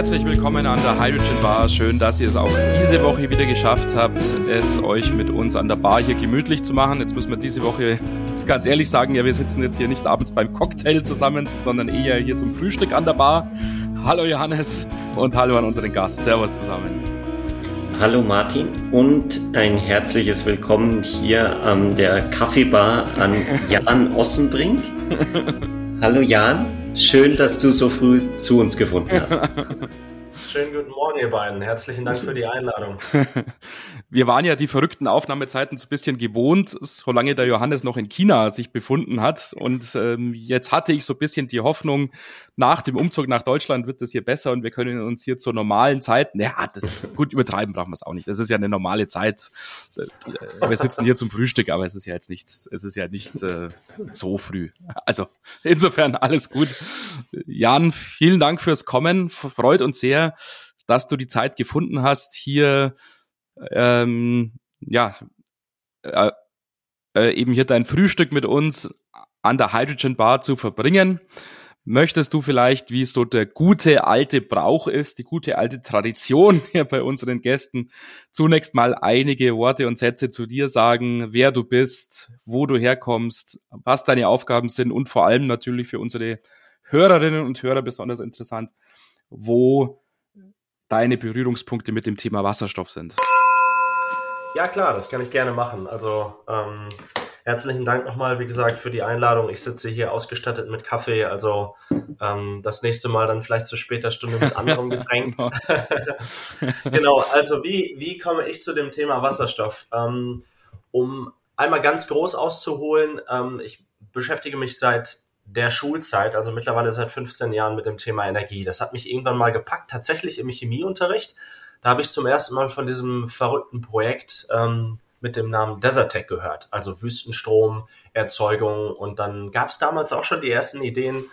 Herzlich willkommen an der Hydrogen Bar. Schön, dass ihr es auch diese Woche wieder geschafft habt, es euch mit uns an der Bar hier gemütlich zu machen. Jetzt müssen wir diese Woche ganz ehrlich sagen, ja, wir sitzen jetzt hier nicht abends beim Cocktail zusammen, sondern eher hier zum Frühstück an der Bar. Hallo Johannes und hallo an unseren Gast. Servus zusammen. Hallo Martin und ein herzliches Willkommen hier an der Kaffeebar an Jan Ossenbrink. Hallo Jan. Schön, dass du so früh zu uns gefunden hast. Schönen guten Morgen, ihr beiden. Herzlichen Dank für die Einladung. Wir waren ja die verrückten Aufnahmezeiten so ein bisschen gewohnt, solange der Johannes noch in China sich befunden hat. Und ähm, jetzt hatte ich so ein bisschen die Hoffnung, nach dem Umzug nach Deutschland wird das hier besser und wir können uns hier zur normalen Zeit, naja, das gut übertreiben brauchen wir es auch nicht. Das ist ja eine normale Zeit. Äh, wir sitzen hier zum Frühstück, aber es ist ja jetzt nicht, es ist ja nicht äh, so früh. Also insofern alles gut. Jan, vielen Dank fürs Kommen. Freut uns sehr dass du die Zeit gefunden hast, hier ähm, ja äh, äh, eben hier dein Frühstück mit uns an der Hydrogen Bar zu verbringen. Möchtest du vielleicht, wie es so der gute alte Brauch ist, die gute alte Tradition hier bei unseren Gästen, zunächst mal einige Worte und Sätze zu dir sagen, wer du bist, wo du herkommst, was deine Aufgaben sind und vor allem natürlich für unsere Hörerinnen und Hörer besonders interessant, wo deine Berührungspunkte mit dem Thema Wasserstoff sind. Ja, klar, das kann ich gerne machen. Also ähm, herzlichen Dank nochmal, wie gesagt, für die Einladung. Ich sitze hier ausgestattet mit Kaffee, also ähm, das nächste Mal dann vielleicht zu später Stunde mit anderem Getränk. genau. genau, also wie, wie komme ich zu dem Thema Wasserstoff? Ähm, um einmal ganz groß auszuholen, ähm, ich beschäftige mich seit der Schulzeit, also mittlerweile seit 15 Jahren mit dem Thema Energie. Das hat mich irgendwann mal gepackt, tatsächlich im Chemieunterricht. Da habe ich zum ersten Mal von diesem verrückten Projekt ähm, mit dem Namen Desertec gehört, also Wüstenstromerzeugung. Und dann gab es damals auch schon die ersten Ideen,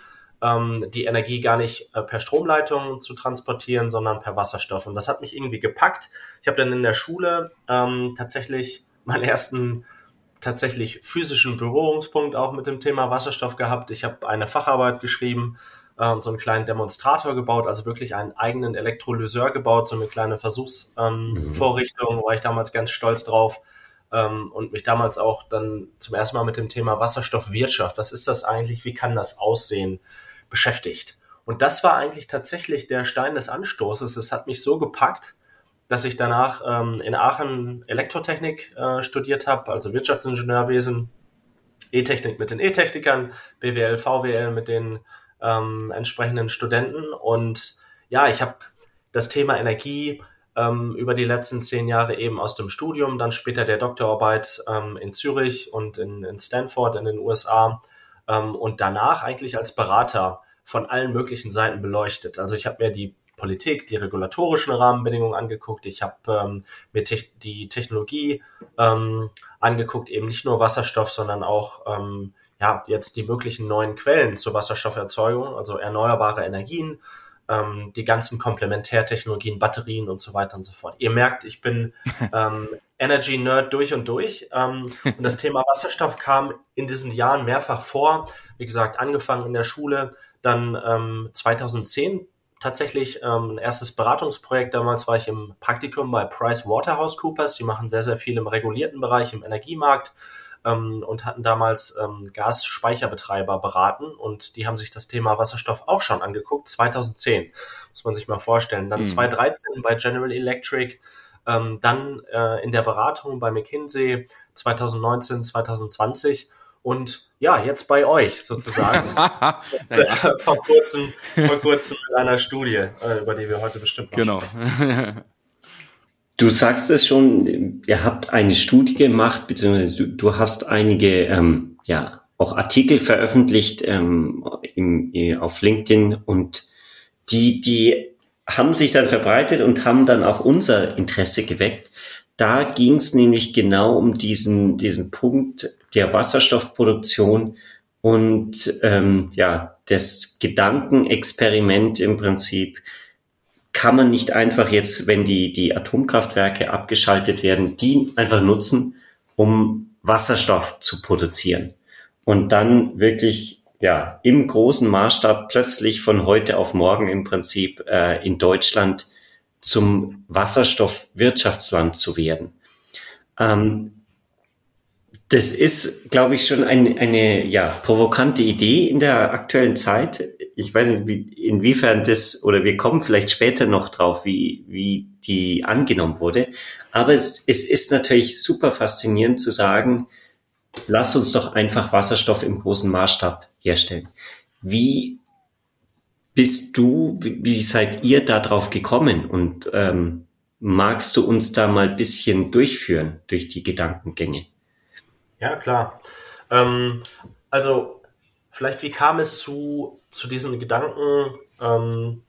ähm, die Energie gar nicht äh, per Stromleitung zu transportieren, sondern per Wasserstoff. Und das hat mich irgendwie gepackt. Ich habe dann in der Schule ähm, tatsächlich meinen ersten tatsächlich physischen Berührungspunkt auch mit dem Thema Wasserstoff gehabt. Ich habe eine Facharbeit geschrieben äh, und so einen kleinen Demonstrator gebaut, also wirklich einen eigenen Elektrolyseur gebaut, so eine kleine Versuchsvorrichtung, ähm, mhm. war ich damals ganz stolz drauf. Ähm, und mich damals auch dann zum ersten Mal mit dem Thema Wasserstoffwirtschaft, was ist das eigentlich, wie kann das aussehen, beschäftigt. Und das war eigentlich tatsächlich der Stein des Anstoßes. Es hat mich so gepackt, dass ich danach ähm, in Aachen Elektrotechnik äh, studiert habe, also Wirtschaftsingenieurwesen, E-Technik mit den E-Technikern, BWL, VWL mit den ähm, entsprechenden Studenten. Und ja, ich habe das Thema Energie ähm, über die letzten zehn Jahre eben aus dem Studium, dann später der Doktorarbeit ähm, in Zürich und in, in Stanford in den USA ähm, und danach eigentlich als Berater von allen möglichen Seiten beleuchtet. Also ich habe mir die Politik, die regulatorischen Rahmenbedingungen angeguckt. Ich habe ähm, mir te die Technologie ähm, angeguckt, eben nicht nur Wasserstoff, sondern auch ähm, ja jetzt die möglichen neuen Quellen zur Wasserstofferzeugung, also erneuerbare Energien, ähm, die ganzen Komplementärtechnologien, Batterien und so weiter und so fort. Ihr merkt, ich bin ähm, Energy Nerd durch und durch. Ähm, und das Thema Wasserstoff kam in diesen Jahren mehrfach vor. Wie gesagt, angefangen in der Schule, dann ähm, 2010 tatsächlich ähm, ein erstes Beratungsprojekt. Damals war ich im Praktikum bei Price Waterhouse Coopers. Die machen sehr, sehr viel im regulierten Bereich, im Energiemarkt ähm, und hatten damals ähm, Gasspeicherbetreiber beraten und die haben sich das Thema Wasserstoff auch schon angeguckt. 2010 muss man sich mal vorstellen. Dann mhm. 2013 bei General Electric. Ähm, dann äh, in der Beratung bei McKinsey 2019, 2020 und ja, jetzt bei euch sozusagen. vor, kurzem, vor kurzem mit einer Studie, äh, über die wir heute bestimmt noch genau. Du sagst es schon, ihr habt eine Studie gemacht, beziehungsweise du, du hast einige ähm, ja, auch Artikel veröffentlicht ähm, im, auf LinkedIn und die, die haben sich dann verbreitet und haben dann auch unser Interesse geweckt. Da ging es nämlich genau um diesen, diesen Punkt der Wasserstoffproduktion und ähm, ja, das Gedankenexperiment im Prinzip kann man nicht einfach jetzt, wenn die, die Atomkraftwerke abgeschaltet werden, die einfach nutzen, um Wasserstoff zu produzieren und dann wirklich ja im großen Maßstab plötzlich von heute auf morgen im Prinzip äh, in Deutschland zum Wasserstoffwirtschaftsland zu werden. Ähm, das ist, glaube ich, schon ein, eine ja, provokante Idee in der aktuellen Zeit. Ich weiß nicht, wie, inwiefern das, oder wir kommen vielleicht später noch drauf, wie, wie die angenommen wurde. Aber es, es ist natürlich super faszinierend zu sagen, lass uns doch einfach Wasserstoff im großen Maßstab herstellen. Wie bist du, wie, seid ihr da drauf gekommen? Und ähm, magst du uns da mal ein bisschen durchführen durch die Gedankengänge? Ja, klar. Ähm, also, vielleicht, wie kam es zu, zu diesen Gedanken, ähm,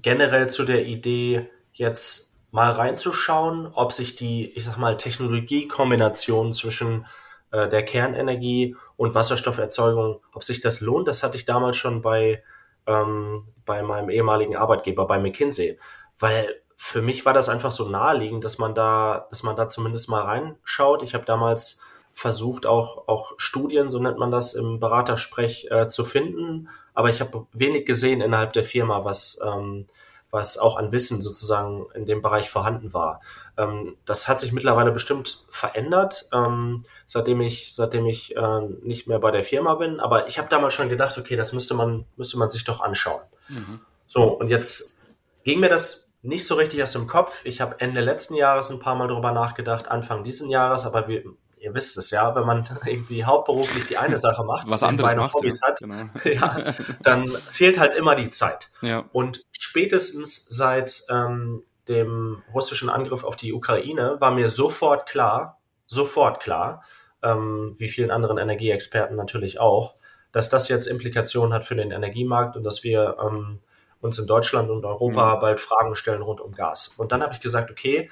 generell zu der Idee, jetzt mal reinzuschauen, ob sich die, ich sag mal, Technologiekombination zwischen äh, der Kernenergie und Wasserstofferzeugung, ob sich das lohnt, das hatte ich damals schon bei, ähm, bei meinem ehemaligen Arbeitgeber, bei McKinsey. Weil für mich war das einfach so naheliegend, dass man da, dass man da zumindest mal reinschaut. Ich habe damals versucht, auch, auch Studien, so nennt man das im Beratersprech, äh, zu finden. Aber ich habe wenig gesehen innerhalb der Firma, was, ähm, was auch an Wissen sozusagen in dem Bereich vorhanden war. Ähm, das hat sich mittlerweile bestimmt verändert, ähm, seitdem ich, seitdem ich äh, nicht mehr bei der Firma bin. Aber ich habe damals schon gedacht, okay, das müsste man, müsste man sich doch anschauen. Mhm. So, und jetzt ging mir das nicht so richtig aus dem Kopf. Ich habe Ende letzten Jahres ein paar Mal darüber nachgedacht, Anfang diesen Jahres, aber wir, ihr wisst es ja, wenn man irgendwie hauptberuflich die eine Sache macht, was anderes macht, Hobbys ja. hat, genau. ja, dann fehlt halt immer die Zeit. Ja. Und spätestens seit ähm, dem russischen Angriff auf die Ukraine war mir sofort klar, sofort klar, ähm, wie vielen anderen Energieexperten natürlich auch, dass das jetzt Implikationen hat für den Energiemarkt und dass wir ähm, uns in Deutschland und Europa mhm. bald Fragen stellen rund um Gas. Und dann habe ich gesagt, okay,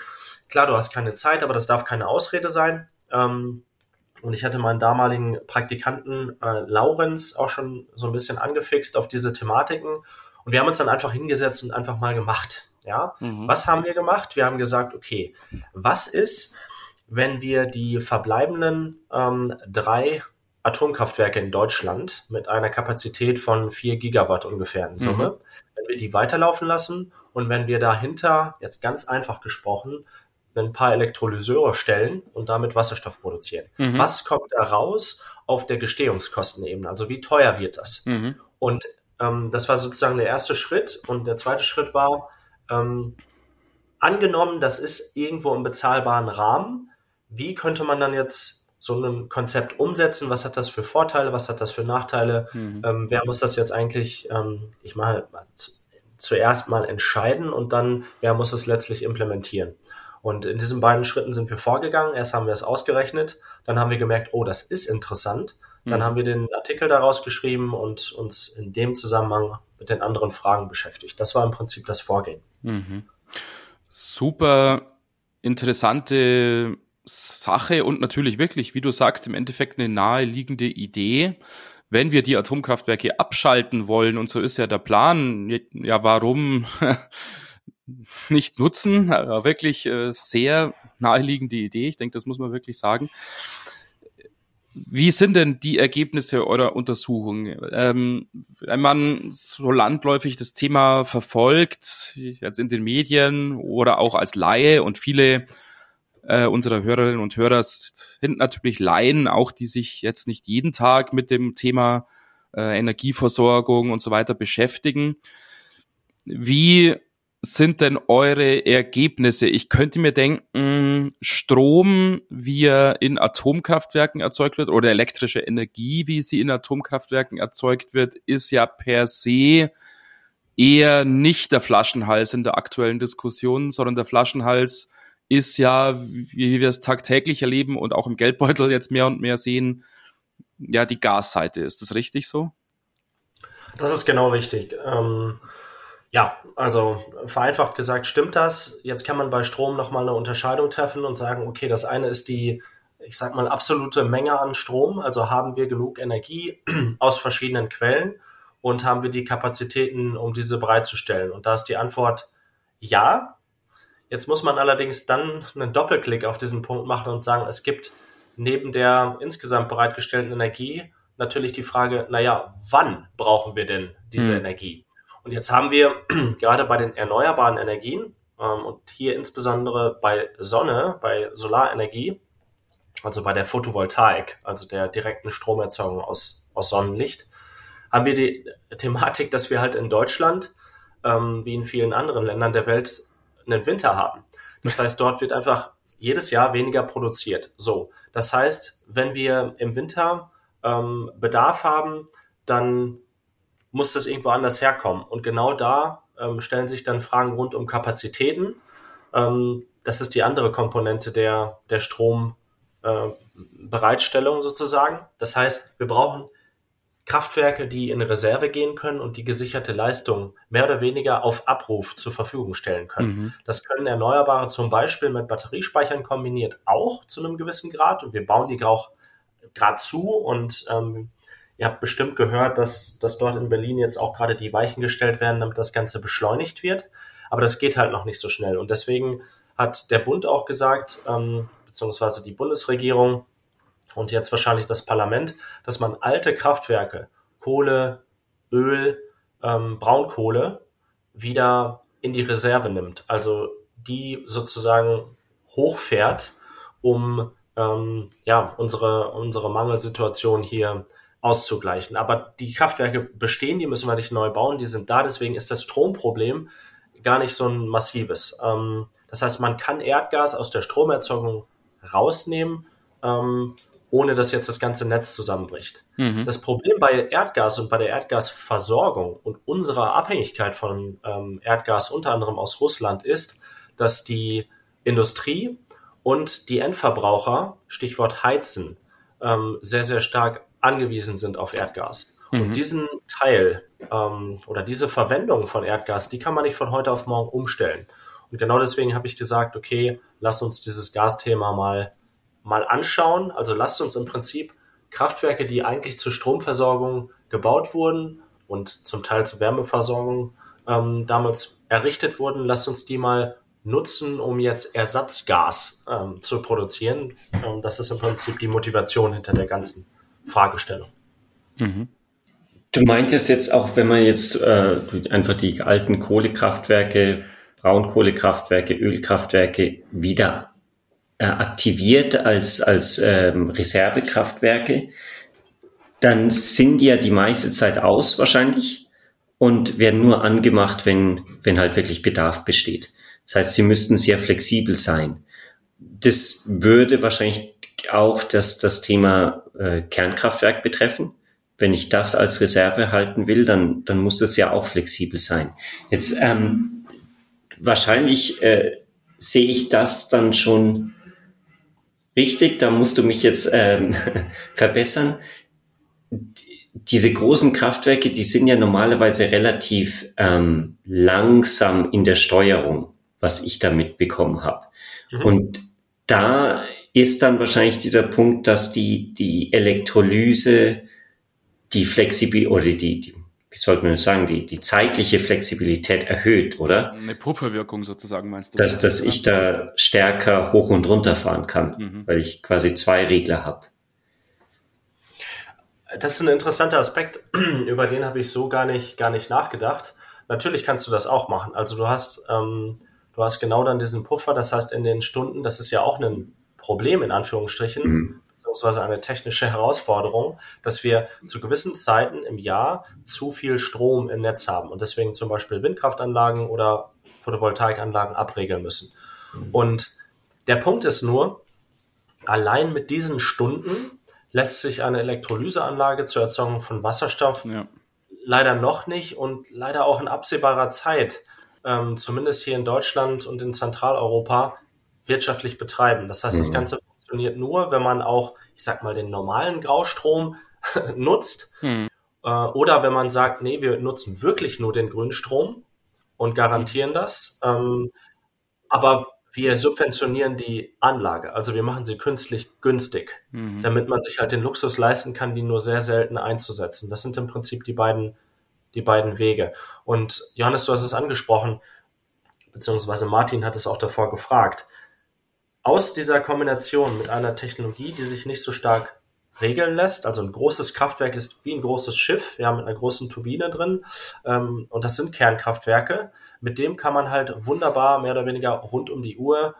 klar, du hast keine Zeit, aber das darf keine Ausrede sein. Ähm, und ich hatte meinen damaligen Praktikanten äh, Laurenz auch schon so ein bisschen angefixt auf diese Thematiken. Und wir haben uns dann einfach hingesetzt und einfach mal gemacht. Ja, mhm. was haben wir gemacht? Wir haben gesagt, okay, was ist, wenn wir die verbleibenden ähm, drei Atomkraftwerke in Deutschland mit einer Kapazität von vier Gigawatt ungefähr in Summe, mhm. wenn wir die weiterlaufen lassen und wenn wir dahinter, jetzt ganz einfach gesprochen, ein paar Elektrolyseure stellen und damit Wasserstoff produzieren. Mhm. Was kommt da raus auf der Gestehungskostenebene? Also wie teuer wird das? Mhm. Und ähm, das war sozusagen der erste Schritt. Und der zweite Schritt war, ähm, angenommen, das ist irgendwo im bezahlbaren Rahmen, wie könnte man dann jetzt so ein Konzept umsetzen? Was hat das für Vorteile? Was hat das für Nachteile? Mhm. Ähm, wer muss das jetzt eigentlich, ähm, ich mal, zuerst mal entscheiden und dann, wer muss es letztlich implementieren? Und in diesen beiden Schritten sind wir vorgegangen. Erst haben wir es ausgerechnet, dann haben wir gemerkt, oh, das ist interessant. Dann mhm. haben wir den Artikel daraus geschrieben und uns in dem Zusammenhang mit den anderen Fragen beschäftigt. Das war im Prinzip das Vorgehen. Mhm. Super interessante Sache und natürlich wirklich, wie du sagst, im Endeffekt eine naheliegende Idee. Wenn wir die Atomkraftwerke abschalten wollen, und so ist ja der Plan, ja, warum nicht nutzen. wirklich äh, sehr naheliegende Idee. Ich denke, das muss man wirklich sagen. Wie sind denn die Ergebnisse eurer Untersuchung? Ähm, wenn man so landläufig das Thema verfolgt, jetzt in den Medien oder auch als Laie und viele äh, unserer Hörerinnen und Hörer sind natürlich Laien, auch die sich jetzt nicht jeden Tag mit dem Thema äh, Energieversorgung und so weiter beschäftigen. Wie sind denn eure Ergebnisse? Ich könnte mir denken, Strom, wie er in Atomkraftwerken erzeugt wird, oder elektrische Energie, wie sie in Atomkraftwerken erzeugt wird, ist ja per se eher nicht der Flaschenhals in der aktuellen Diskussion, sondern der Flaschenhals ist ja, wie wir es tagtäglich erleben und auch im Geldbeutel jetzt mehr und mehr sehen, ja, die Gasseite. Ist das richtig so? Das ist genau richtig. Ähm ja, also vereinfacht gesagt stimmt das. Jetzt kann man bei Strom nochmal eine Unterscheidung treffen und sagen, okay, das eine ist die, ich sag mal, absolute Menge an Strom. Also haben wir genug Energie aus verschiedenen Quellen und haben wir die Kapazitäten, um diese bereitzustellen? Und da ist die Antwort ja. Jetzt muss man allerdings dann einen Doppelklick auf diesen Punkt machen und sagen, es gibt neben der insgesamt bereitgestellten Energie natürlich die Frage, naja, wann brauchen wir denn diese hm. Energie? Und jetzt haben wir gerade bei den erneuerbaren Energien ähm, und hier insbesondere bei Sonne, bei Solarenergie, also bei der Photovoltaik, also der direkten Stromerzeugung aus, aus Sonnenlicht, haben wir die Thematik, dass wir halt in Deutschland, ähm, wie in vielen anderen Ländern der Welt, einen Winter haben. Das heißt, dort wird einfach jedes Jahr weniger produziert. So, das heißt, wenn wir im Winter ähm, Bedarf haben, dann muss das irgendwo anders herkommen. Und genau da ähm, stellen sich dann Fragen rund um Kapazitäten. Ähm, das ist die andere Komponente der, der Strombereitstellung äh, sozusagen. Das heißt, wir brauchen Kraftwerke, die in Reserve gehen können und die gesicherte Leistung mehr oder weniger auf Abruf zur Verfügung stellen können. Mhm. Das können Erneuerbare zum Beispiel mit Batteriespeichern kombiniert auch zu einem gewissen Grad und wir bauen die auch gerade zu und ähm, ihr habt bestimmt gehört, dass, dass dort in Berlin jetzt auch gerade die Weichen gestellt werden, damit das Ganze beschleunigt wird. Aber das geht halt noch nicht so schnell und deswegen hat der Bund auch gesagt, ähm, beziehungsweise die Bundesregierung, und jetzt wahrscheinlich das Parlament, dass man alte Kraftwerke, Kohle, Öl, ähm, Braunkohle wieder in die Reserve nimmt. Also die sozusagen hochfährt, um ähm, ja, unsere, unsere Mangelsituation hier auszugleichen. Aber die Kraftwerke bestehen, die müssen wir nicht neu bauen, die sind da, deswegen ist das Stromproblem gar nicht so ein massives. Ähm, das heißt, man kann Erdgas aus der Stromerzeugung rausnehmen ähm, ohne dass jetzt das ganze Netz zusammenbricht. Mhm. Das Problem bei Erdgas und bei der Erdgasversorgung und unserer Abhängigkeit von ähm, Erdgas unter anderem aus Russland ist, dass die Industrie und die Endverbraucher, Stichwort Heizen, ähm, sehr, sehr stark angewiesen sind auf Erdgas. Mhm. Und diesen Teil ähm, oder diese Verwendung von Erdgas, die kann man nicht von heute auf morgen umstellen. Und genau deswegen habe ich gesagt, okay, lass uns dieses Gasthema mal mal anschauen. Also lasst uns im Prinzip Kraftwerke, die eigentlich zur Stromversorgung gebaut wurden und zum Teil zur Wärmeversorgung ähm, damals errichtet wurden, lasst uns die mal nutzen, um jetzt Ersatzgas ähm, zu produzieren. Ähm, das ist im Prinzip die Motivation hinter der ganzen Fragestellung. Mhm. Du meintest jetzt auch, wenn man jetzt äh, einfach die alten Kohlekraftwerke, Braunkohlekraftwerke, Ölkraftwerke wieder äh, aktiviert als, als ähm, Reservekraftwerke, dann sind die ja die meiste Zeit aus wahrscheinlich und werden nur angemacht, wenn, wenn halt wirklich Bedarf besteht. Das heißt, sie müssten sehr flexibel sein. Das würde wahrscheinlich auch das, das Thema äh, Kernkraftwerk betreffen. Wenn ich das als Reserve halten will, dann, dann muss das ja auch flexibel sein. Jetzt ähm, wahrscheinlich äh, sehe ich das dann schon Richtig, da musst du mich jetzt ähm, verbessern. Diese großen Kraftwerke, die sind ja normalerweise relativ ähm, langsam in der Steuerung, was ich da mitbekommen habe. Mhm. Und da ist dann wahrscheinlich dieser Punkt, dass die, die Elektrolyse, die Flexibilität oder die, die wie sollte man sagen, die, die zeitliche Flexibilität erhöht, oder? Eine Pufferwirkung sozusagen, meinst du? Dass, dass ich da stärker hoch und runter fahren kann, mhm. weil ich quasi zwei Regler habe. Das ist ein interessanter Aspekt, über den habe ich so gar nicht, gar nicht nachgedacht. Natürlich kannst du das auch machen. Also du hast, ähm, du hast genau dann diesen Puffer, das heißt in den Stunden, das ist ja auch ein Problem in Anführungsstrichen. Mhm beziehungsweise eine technische Herausforderung, dass wir zu gewissen Zeiten im Jahr zu viel Strom im Netz haben und deswegen zum Beispiel Windkraftanlagen oder Photovoltaikanlagen abregeln müssen. Und der Punkt ist nur, allein mit diesen Stunden lässt sich eine Elektrolyseanlage zur Erzeugung von Wasserstoff ja. leider noch nicht und leider auch in absehbarer Zeit, ähm, zumindest hier in Deutschland und in Zentraleuropa, wirtschaftlich betreiben. Das heißt, mhm. das Ganze funktioniert nur, wenn man auch, ich sag mal, den normalen Graustrom nutzt. Hm. Äh, oder wenn man sagt, nee, wir nutzen wirklich nur den Grünstrom und garantieren das. Ähm, aber wir subventionieren die Anlage. Also wir machen sie künstlich günstig, mhm. damit man sich halt den Luxus leisten kann, die nur sehr selten einzusetzen. Das sind im Prinzip die beiden, die beiden Wege. Und Johannes, du hast es angesprochen, beziehungsweise Martin hat es auch davor gefragt aus dieser Kombination mit einer Technologie, die sich nicht so stark regeln lässt. Also ein großes Kraftwerk ist wie ein großes Schiff, ja, mit einer großen Turbine drin. Ähm, und das sind Kernkraftwerke. Mit dem kann man halt wunderbar mehr oder weniger rund um die Uhr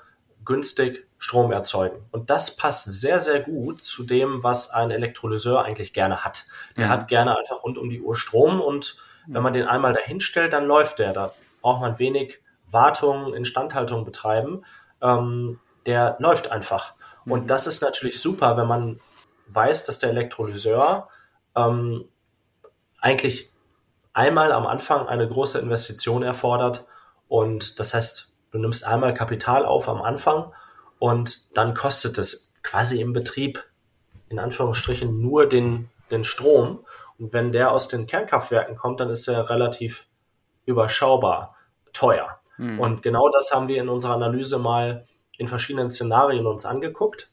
günstig Strom erzeugen. Und das passt sehr, sehr gut zu dem, was ein Elektrolyseur eigentlich gerne hat. Der mhm. hat gerne einfach rund um die Uhr Strom und wenn man den einmal dahin stellt, dann läuft der. Da braucht man wenig Wartung, Instandhaltung betreiben. Ähm, der läuft einfach. Mhm. Und das ist natürlich super, wenn man weiß, dass der Elektrolyseur ähm, eigentlich einmal am Anfang eine große Investition erfordert. Und das heißt, du nimmst einmal Kapital auf am Anfang und dann kostet es quasi im Betrieb in Anführungsstrichen nur den, den Strom. Und wenn der aus den Kernkraftwerken kommt, dann ist er relativ überschaubar teuer. Mhm. Und genau das haben wir in unserer Analyse mal in verschiedenen Szenarien uns angeguckt.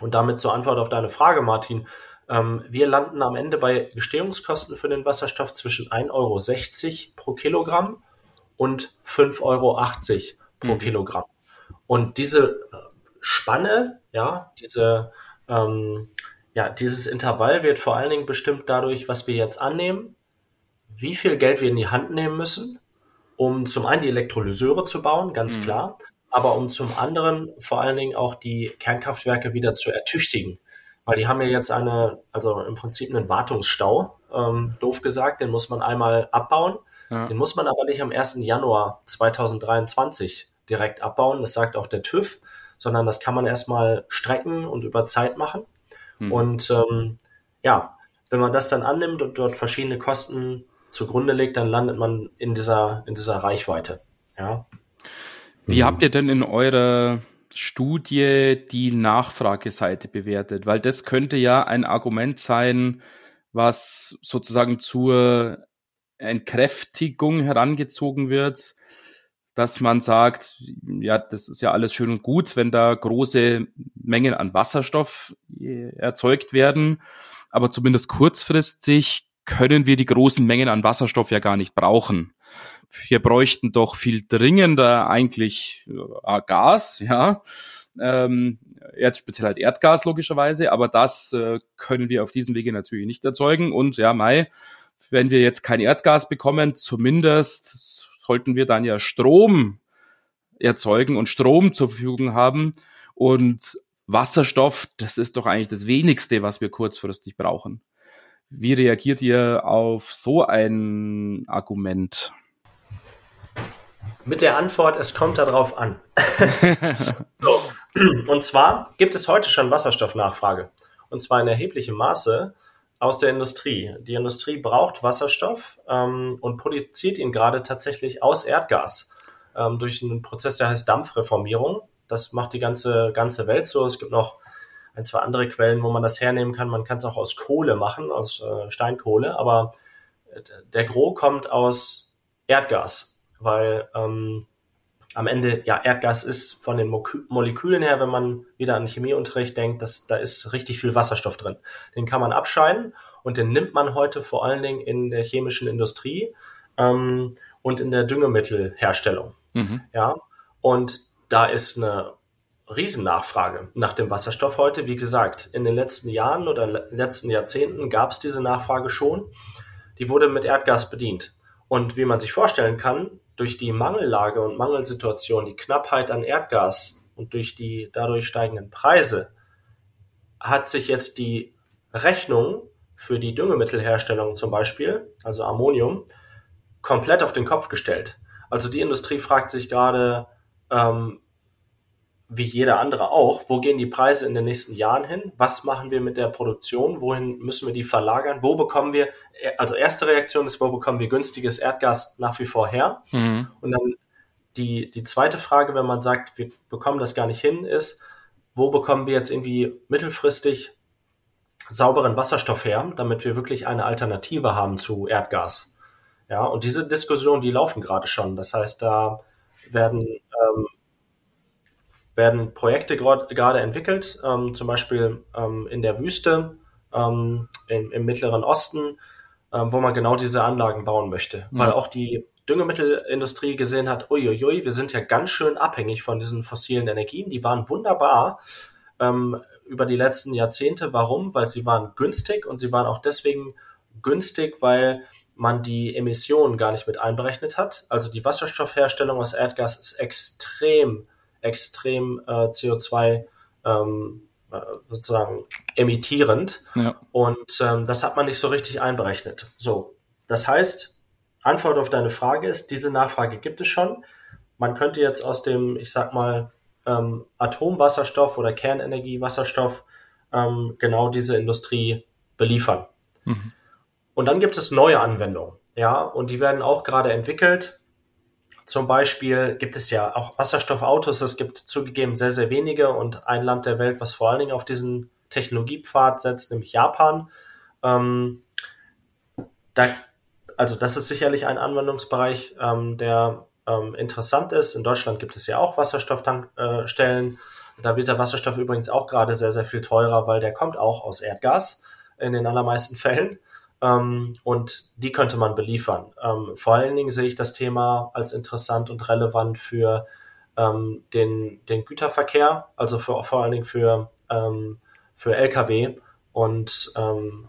Und damit zur Antwort auf deine Frage, Martin. Ähm, wir landen am Ende bei Gestehungskosten für den Wasserstoff zwischen 1,60 Euro pro Kilogramm und 5,80 Euro pro mhm. Kilogramm. Und diese äh, Spanne, ja, diese, ähm, ja, dieses Intervall wird vor allen Dingen bestimmt dadurch, was wir jetzt annehmen, wie viel Geld wir in die Hand nehmen müssen, um zum einen die Elektrolyseure zu bauen, ganz mhm. klar, aber um zum anderen vor allen Dingen auch die Kernkraftwerke wieder zu ertüchtigen. Weil die haben ja jetzt eine, also im Prinzip einen Wartungsstau, ähm, doof gesagt, den muss man einmal abbauen. Ja. Den muss man aber nicht am 1. Januar 2023 direkt abbauen, das sagt auch der TÜV, sondern das kann man erstmal strecken und über Zeit machen. Mhm. Und ähm, ja, wenn man das dann annimmt und dort verschiedene Kosten zugrunde legt, dann landet man in dieser, in dieser Reichweite. Ja. Wie habt ihr denn in eurer Studie die Nachfrageseite bewertet? Weil das könnte ja ein Argument sein, was sozusagen zur Entkräftigung herangezogen wird, dass man sagt, ja, das ist ja alles schön und gut, wenn da große Mengen an Wasserstoff äh, erzeugt werden, aber zumindest kurzfristig können wir die großen Mengen an Wasserstoff ja gar nicht brauchen. Wir bräuchten doch viel dringender eigentlich äh, Gas, ja. Ähm, speziell halt Erdgas logischerweise, aber das äh, können wir auf diesem Wege natürlich nicht erzeugen. Und ja, Mai, wenn wir jetzt kein Erdgas bekommen, zumindest sollten wir dann ja Strom erzeugen und Strom zur Verfügung haben. Und Wasserstoff, das ist doch eigentlich das wenigste, was wir kurzfristig brauchen. Wie reagiert ihr auf so ein Argument? Mit der Antwort, es kommt darauf an. so. Und zwar gibt es heute schon Wasserstoffnachfrage. Und zwar in erheblichem Maße aus der Industrie. Die Industrie braucht Wasserstoff ähm, und produziert ihn gerade tatsächlich aus Erdgas ähm, durch einen Prozess, der heißt Dampfreformierung. Das macht die ganze, ganze Welt so. Es gibt noch ein, zwei andere Quellen, wo man das hernehmen kann. Man kann es auch aus Kohle machen, aus äh, Steinkohle, aber äh, der Gros kommt aus Erdgas, weil ähm, am Ende, ja, Erdgas ist von den Mo Molekülen her, wenn man wieder an Chemieunterricht denkt, dass, da ist richtig viel Wasserstoff drin. Den kann man abscheiden und den nimmt man heute vor allen Dingen in der chemischen Industrie ähm, und in der Düngemittelherstellung. Mhm. Ja, und da ist eine Riesennachfrage nach dem Wasserstoff heute. Wie gesagt, in den letzten Jahren oder letzten Jahrzehnten gab es diese Nachfrage schon. Die wurde mit Erdgas bedient. Und wie man sich vorstellen kann, durch die Mangellage und Mangelsituation, die Knappheit an Erdgas und durch die dadurch steigenden Preise hat sich jetzt die Rechnung für die Düngemittelherstellung zum Beispiel, also Ammonium, komplett auf den Kopf gestellt. Also die Industrie fragt sich gerade, ähm, wie jeder andere auch, wo gehen die Preise in den nächsten Jahren hin? Was machen wir mit der Produktion? Wohin müssen wir die verlagern? Wo bekommen wir, also erste Reaktion ist, wo bekommen wir günstiges Erdgas nach wie vor her? Mhm. Und dann die, die zweite Frage, wenn man sagt, wir bekommen das gar nicht hin, ist, wo bekommen wir jetzt irgendwie mittelfristig sauberen Wasserstoff her, damit wir wirklich eine Alternative haben zu Erdgas? Ja, und diese Diskussionen, die laufen gerade schon. Das heißt, da werden ähm, werden Projekte gerade entwickelt, ähm, zum Beispiel ähm, in der Wüste, ähm, in, im Mittleren Osten, ähm, wo man genau diese Anlagen bauen möchte. Mhm. Weil auch die Düngemittelindustrie gesehen hat, uiuiui, wir sind ja ganz schön abhängig von diesen fossilen Energien. Die waren wunderbar ähm, über die letzten Jahrzehnte. Warum? Weil sie waren günstig und sie waren auch deswegen günstig, weil man die Emissionen gar nicht mit einberechnet hat. Also die Wasserstoffherstellung aus Erdgas ist extrem, extrem äh, CO2 ähm, äh, sozusagen emittierend. Ja. Und ähm, das hat man nicht so richtig einberechnet. So, das heißt, Antwort auf deine Frage ist, diese Nachfrage gibt es schon. Man könnte jetzt aus dem, ich sag mal, ähm, Atomwasserstoff oder Kernenergiewasserstoff ähm, genau diese Industrie beliefern. Mhm. Und dann gibt es neue Anwendungen, ja, und die werden auch gerade entwickelt. Zum Beispiel gibt es ja auch Wasserstoffautos. Es gibt zugegeben sehr, sehr wenige und ein Land der Welt, was vor allen Dingen auf diesen Technologiepfad setzt, nämlich Japan. Ähm, da, also das ist sicherlich ein Anwendungsbereich, ähm, der ähm, interessant ist. In Deutschland gibt es ja auch Wasserstofftankstellen. Äh, da wird der Wasserstoff übrigens auch gerade sehr, sehr viel teurer, weil der kommt auch aus Erdgas in den allermeisten Fällen. Ähm, und die könnte man beliefern. Ähm, vor allen Dingen sehe ich das Thema als interessant und relevant für ähm, den, den Güterverkehr, also für, vor allen Dingen für, ähm, für Lkw und ähm,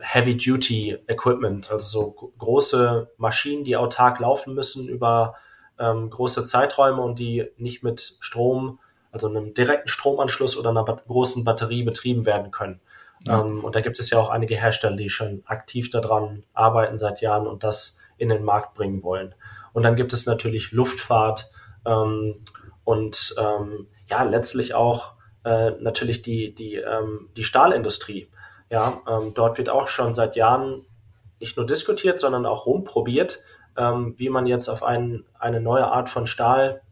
Heavy-Duty-Equipment, also so große Maschinen, die autark laufen müssen über ähm, große Zeiträume und die nicht mit Strom, also einem direkten Stromanschluss oder einer großen Batterie betrieben werden können. Ja. Ähm, und da gibt es ja auch einige Hersteller, die schon aktiv daran arbeiten seit Jahren und das in den Markt bringen wollen. Und dann gibt es natürlich Luftfahrt ähm, und ähm, ja, letztlich auch äh, natürlich die, die, ähm, die Stahlindustrie. Ja, ähm, dort wird auch schon seit Jahren nicht nur diskutiert, sondern auch rumprobiert, ähm, wie man jetzt auf ein, eine neue Art von Stahl,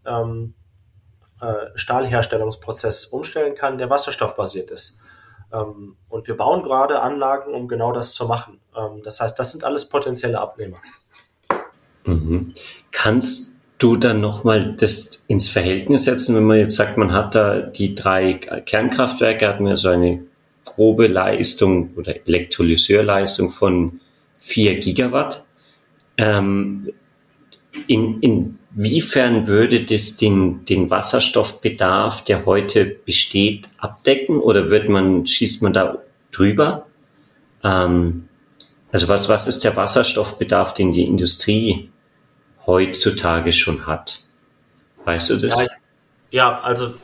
äh, Stahlherstellungsprozess umstellen kann, der wasserstoffbasiert ist. Ähm, und wir bauen gerade Anlagen, um genau das zu machen. Ähm, das heißt, das sind alles potenzielle Abnehmer. Mhm. Kannst du dann nochmal das ins Verhältnis setzen, wenn man jetzt sagt, man hat da die drei Kernkraftwerke, hat man so eine grobe Leistung oder Elektrolyseurleistung von 4 Gigawatt. Ähm, in, inwiefern würde das den, den Wasserstoffbedarf, der heute besteht, abdecken oder wird man, schießt man da drüber? Ähm, also was, was ist der Wasserstoffbedarf, den die Industrie heutzutage schon hat? Weißt du das? Ja, ja also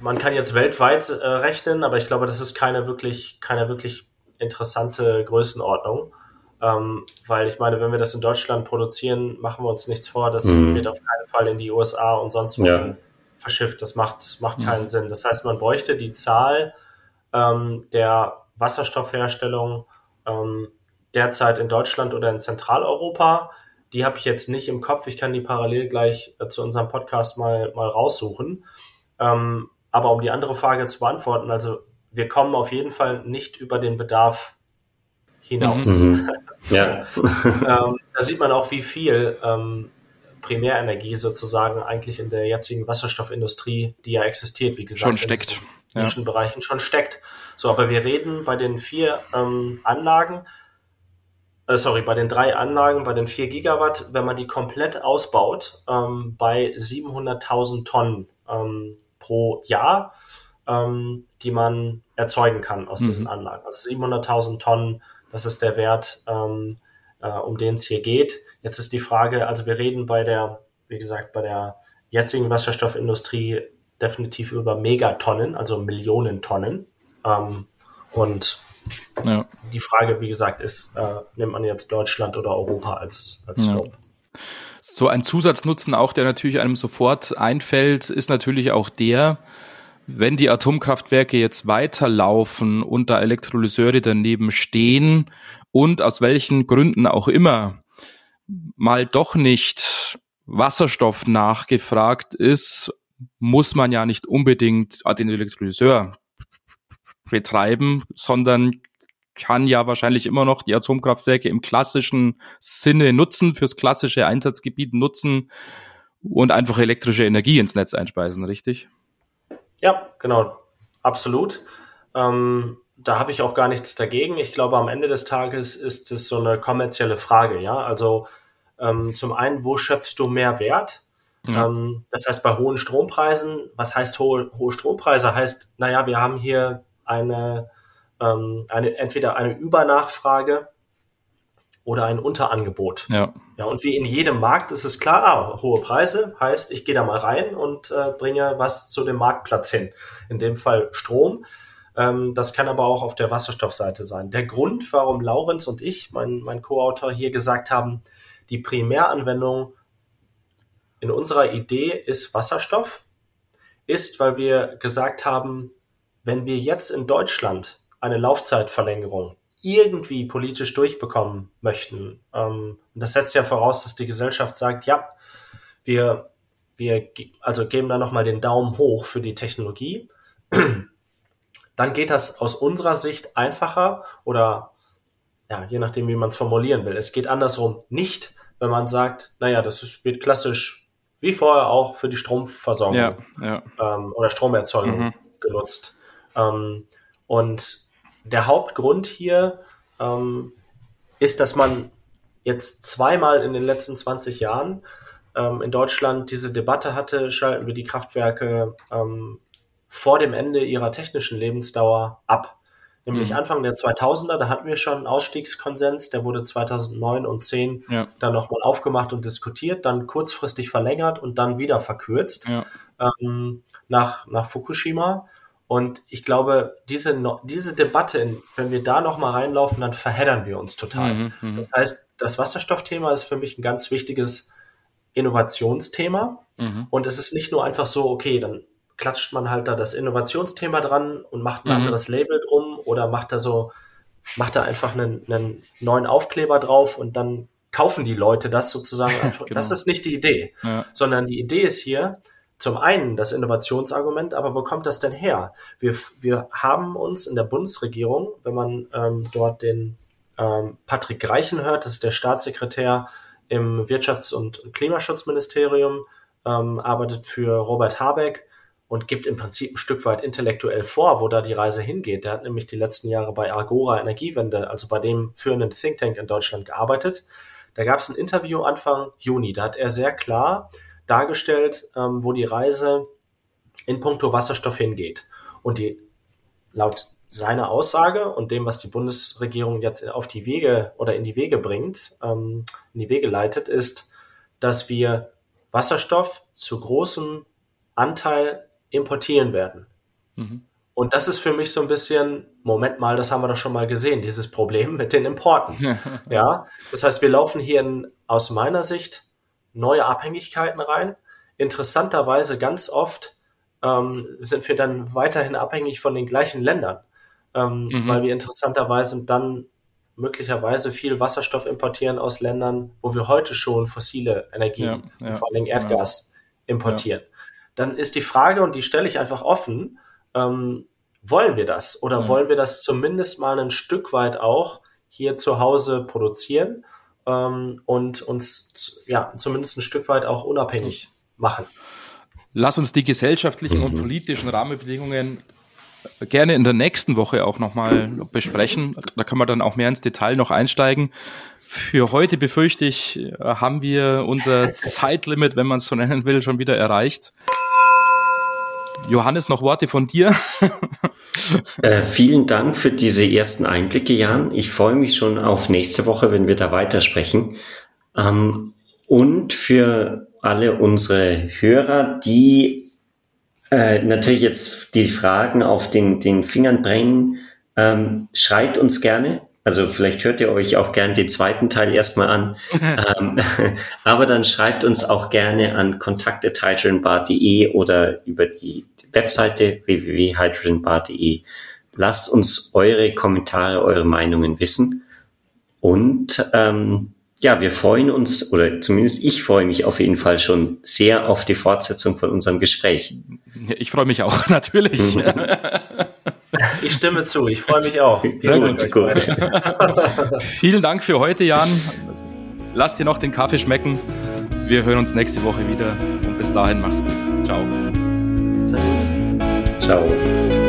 man kann jetzt weltweit äh, rechnen, aber ich glaube, das ist keine wirklich, keine wirklich interessante Größenordnung. Ähm, weil ich meine, wenn wir das in Deutschland produzieren, machen wir uns nichts vor, das mhm. wird auf keinen Fall in die USA und sonst wo ja. verschifft. Das macht, macht mhm. keinen Sinn. Das heißt, man bräuchte die Zahl ähm, der Wasserstoffherstellung ähm, derzeit in Deutschland oder in Zentraleuropa. Die habe ich jetzt nicht im Kopf. Ich kann die parallel gleich äh, zu unserem Podcast mal, mal raussuchen. Ähm, aber um die andere Frage zu beantworten, also wir kommen auf jeden Fall nicht über den Bedarf hinaus. Mhm. so. ja. ähm, da sieht man auch, wie viel ähm, Primärenergie sozusagen eigentlich in der jetzigen Wasserstoffindustrie, die ja existiert, wie gesagt, schon steckt. in ja. Bereichen schon steckt. So, aber wir reden bei den vier ähm, Anlagen, äh, sorry, bei den drei Anlagen, bei den vier Gigawatt, wenn man die komplett ausbaut, ähm, bei 700.000 Tonnen ähm, pro Jahr, ähm, die man erzeugen kann aus mhm. diesen Anlagen. Also 700.000 Tonnen das ist der Wert, ähm, äh, um den es hier geht. Jetzt ist die Frage, also wir reden bei der, wie gesagt, bei der jetzigen Wasserstoffindustrie definitiv über Megatonnen, also Millionen Tonnen. Ähm, und ja. die Frage, wie gesagt, ist, äh, nimmt man jetzt Deutschland oder Europa als, als Scope? Ja. So ein Zusatznutzen auch, der natürlich einem sofort einfällt, ist natürlich auch der, wenn die Atomkraftwerke jetzt weiterlaufen und da Elektrolyseure daneben stehen und aus welchen Gründen auch immer mal doch nicht Wasserstoff nachgefragt ist, muss man ja nicht unbedingt den Elektrolyseur betreiben, sondern kann ja wahrscheinlich immer noch die Atomkraftwerke im klassischen Sinne nutzen, fürs klassische Einsatzgebiet nutzen und einfach elektrische Energie ins Netz einspeisen, richtig? Ja, genau, absolut. Ähm, da habe ich auch gar nichts dagegen. Ich glaube, am Ende des Tages ist es so eine kommerzielle Frage, ja. Also ähm, zum einen, wo schöpfst du mehr Wert? Ja. Ähm, das heißt, bei hohen Strompreisen, was heißt hohe, hohe Strompreise? Heißt, naja, wir haben hier eine, ähm, eine entweder eine Übernachfrage oder ein Unterangebot. Ja. ja. Und wie in jedem Markt ist es klar, ah, hohe Preise heißt, ich gehe da mal rein und äh, bringe was zu dem Marktplatz hin. In dem Fall Strom. Ähm, das kann aber auch auf der Wasserstoffseite sein. Der Grund, warum Laurenz und ich, mein, mein Co-Autor, hier gesagt haben, die Primäranwendung in unserer Idee ist Wasserstoff, ist, weil wir gesagt haben, wenn wir jetzt in Deutschland eine Laufzeitverlängerung irgendwie politisch durchbekommen möchten. Ähm, das setzt ja voraus, dass die Gesellschaft sagt, ja, wir, wir also geben da nochmal den Daumen hoch für die Technologie. Dann geht das aus unserer Sicht einfacher oder ja, je nachdem, wie man es formulieren will. Es geht andersrum nicht, wenn man sagt, naja, das ist, wird klassisch wie vorher auch für die Stromversorgung ja, ja. Ähm, oder Stromerzeugung mhm. genutzt. Ähm, und der Hauptgrund hier ähm, ist, dass man jetzt zweimal in den letzten 20 Jahren ähm, in Deutschland diese Debatte hatte, schalten wir die Kraftwerke ähm, vor dem Ende ihrer technischen Lebensdauer ab. Nämlich mhm. Anfang der 2000er, da hatten wir schon einen Ausstiegskonsens, der wurde 2009 und 10 ja. dann nochmal aufgemacht und diskutiert, dann kurzfristig verlängert und dann wieder verkürzt ja. ähm, nach, nach Fukushima. Und ich glaube, diese, diese Debatte, wenn wir da nochmal reinlaufen, dann verheddern wir uns total. Mhm, mhm, das heißt, das Wasserstoffthema ist für mich ein ganz wichtiges Innovationsthema. Mhm. Und es ist nicht nur einfach so, okay, dann klatscht man halt da das Innovationsthema dran und macht ein mhm. anderes Label drum oder macht da so, macht da einfach einen, einen neuen Aufkleber drauf und dann kaufen die Leute das sozusagen genau. Das ist nicht die Idee, ja. sondern die Idee ist hier, zum einen das Innovationsargument, aber wo kommt das denn her? Wir, wir haben uns in der Bundesregierung, wenn man ähm, dort den ähm, Patrick Greichen hört, das ist der Staatssekretär im Wirtschafts- und Klimaschutzministerium, ähm, arbeitet für Robert Habeck und gibt im Prinzip ein Stück weit intellektuell vor, wo da die Reise hingeht. Der hat nämlich die letzten Jahre bei Agora Energiewende, also bei dem führenden Think Tank in Deutschland gearbeitet. Da gab es ein Interview Anfang Juni, da hat er sehr klar dargestellt, ähm, wo die Reise in puncto Wasserstoff hingeht. Und die laut seiner Aussage und dem, was die Bundesregierung jetzt auf die Wege oder in die Wege bringt, ähm, in die Wege leitet, ist, dass wir Wasserstoff zu großem Anteil importieren werden. Mhm. Und das ist für mich so ein bisschen, Moment mal, das haben wir doch schon mal gesehen, dieses Problem mit den Importen. ja, das heißt, wir laufen hier in, aus meiner Sicht neue Abhängigkeiten rein. Interessanterweise ganz oft ähm, sind wir dann weiterhin abhängig von den gleichen Ländern, ähm, mhm. weil wir interessanterweise dann möglicherweise viel Wasserstoff importieren aus Ländern, wo wir heute schon fossile Energien, ja, ja, vor allem Erdgas, ja. importieren. Dann ist die Frage, und die stelle ich einfach offen, ähm, wollen wir das oder wollen wir das zumindest mal ein Stück weit auch hier zu Hause produzieren? Ähm, und uns ja zumindest ein Stück weit auch unabhängig machen. Lass uns die gesellschaftlichen mhm. und politischen Rahmenbedingungen gerne in der nächsten Woche auch nochmal besprechen. Da kann man dann auch mehr ins Detail noch einsteigen. Für heute befürchte ich, haben wir unser Zeitlimit, wenn man es so nennen will, schon wieder erreicht. Johannes, noch Worte von dir? äh, vielen Dank für diese ersten Einblicke, Jan. Ich freue mich schon auf nächste Woche, wenn wir da weitersprechen. Ähm, und für alle unsere Hörer, die äh, natürlich jetzt die Fragen auf den, den Fingern brennen, ähm, schreibt uns gerne also vielleicht hört ihr euch auch gern den zweiten Teil erstmal an. ähm, aber dann schreibt uns auch gerne an kontakte.hydrogenbar.de oder über die Webseite www.hydrogenbar.de. Lasst uns eure Kommentare, eure Meinungen wissen. Und ähm, ja, wir freuen uns, oder zumindest ich freue mich auf jeden Fall schon sehr auf die Fortsetzung von unserem Gespräch. Ich freue mich auch, natürlich. Ich stimme zu, ich freue mich auch. Sehr gut. gut. Vielen Dank für heute, Jan. Lass dir noch den Kaffee schmecken. Wir hören uns nächste Woche wieder und bis dahin mach's gut. Ciao. Sehr gut. Ciao.